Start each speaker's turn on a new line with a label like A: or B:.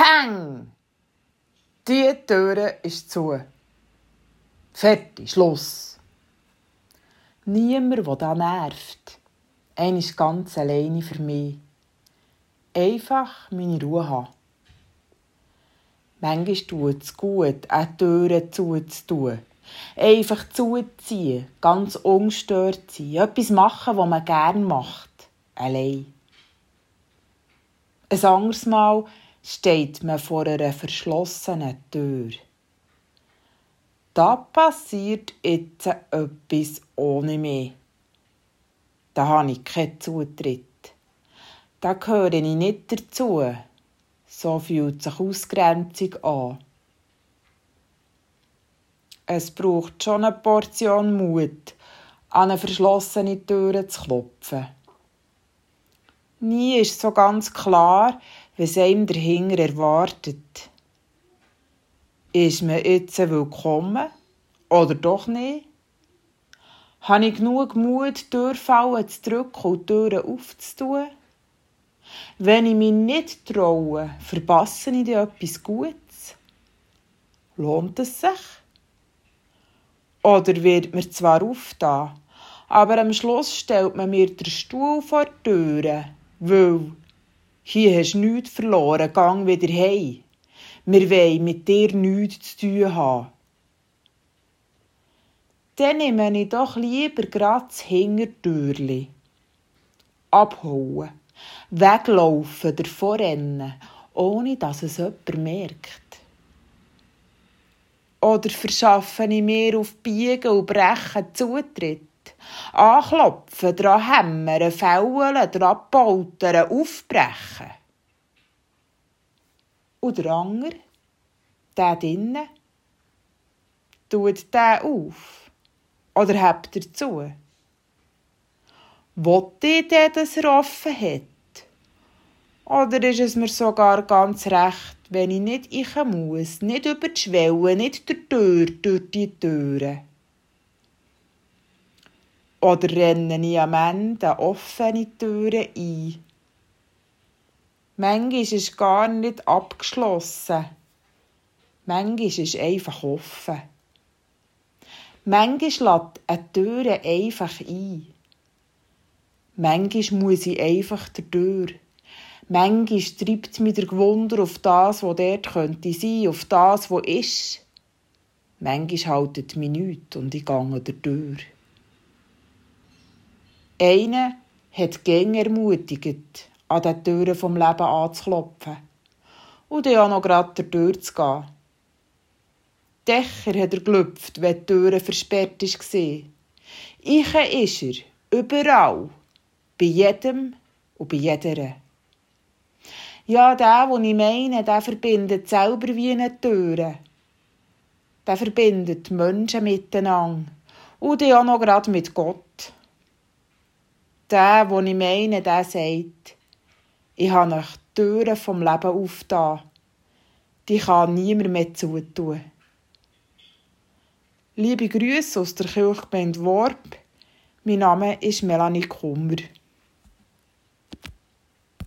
A: Peng! Die Tür ist zu. Fertig, Schluss. Niemand, der da nervt. Einer ist ganz alleine für mich. Einfach meine Ruhe haben. Manchmal tut es gut, auch Türen zuzutun. Einfach zuziehen, ganz ungestört sein, etwas machen, was man gerne macht. Allein. Ein anderes Mal steht man vor einer verschlossenen Tür. Da passiert jetzt etwas ohne mich. Da habe ich keinen Zutritt. Da gehöre ich nicht dazu. So fühlt sich Ausgrenzung an. Es braucht schon eine Portion Mut, an eine verschlossene Tür zu klopfen. Nie ist so ganz klar, was einem dahinter erwartet. Ist man jetzt willkommen oder doch nicht? Habe ich genug Mut, Türfallen zu drücken und Türen aufzutun? Wenn ich mich nicht traue, verpasse ich dir etwas Gutes? Lohnt es sich? Oder wird mir zwar aufgetan, aber am Schluss stellt man mir den Stuhl vor die Türe, weil hier hast du nichts verloren, gang wieder heim. Wir wollen mit dir nichts zu tun haben. Dann nehme ich doch lieber grad das Hintertürli. Abhauen, weglaufen, davonrennen, ohne dass es jemand merkt. Oder verschaffe ich mir auf Biegen und Brechen Zutritt? Anklopfen, dran hämmern, fällen, dran poltern, aufbrechen. Und der andere, der drinnen, tut der auf oder hebt er zu? Wollte ich denn, dass er offen hat? Oder ist es mir sogar ganz recht, wenn ich nicht ich muss, nicht über die Schwelle, nicht der Tür durch die Türen? Oder renne ich am Ende offene Türen ein? Manchmal ist gar nicht abgeschlossen. Manchmal ist einfach offen. Manchmal lädt eine Tür einfach ein. Manchmal muss ich einfach der Tür. Manchmal treibt mich der Gewunder auf das, was dort könnte sein, auf das, was ist. Manchmal haltet mich nichts und ich gehe der Tür. Einer hat gäng ermutigt, an den Türen vom Leben anzuklopfen und dann auch noch gerade der Tür zu gehen. Dächer hat er gelüpft, wenn die Türe versperrt war. Ich ist er, überall, bei jedem und bei jeder. Ja, der, den ich meine, der verbindet selber wie eine Türe. Der verbindet Menschen miteinander und dann auch noch gerade mit Gott der, den ich meine, der sagt, ich habe euch die Türen vom Leben aufgetan. Die kann niemand mehr zutun. Liebe Grüße aus der Kirchgemeinde Worb. Mein Name ist Melanie Kummer.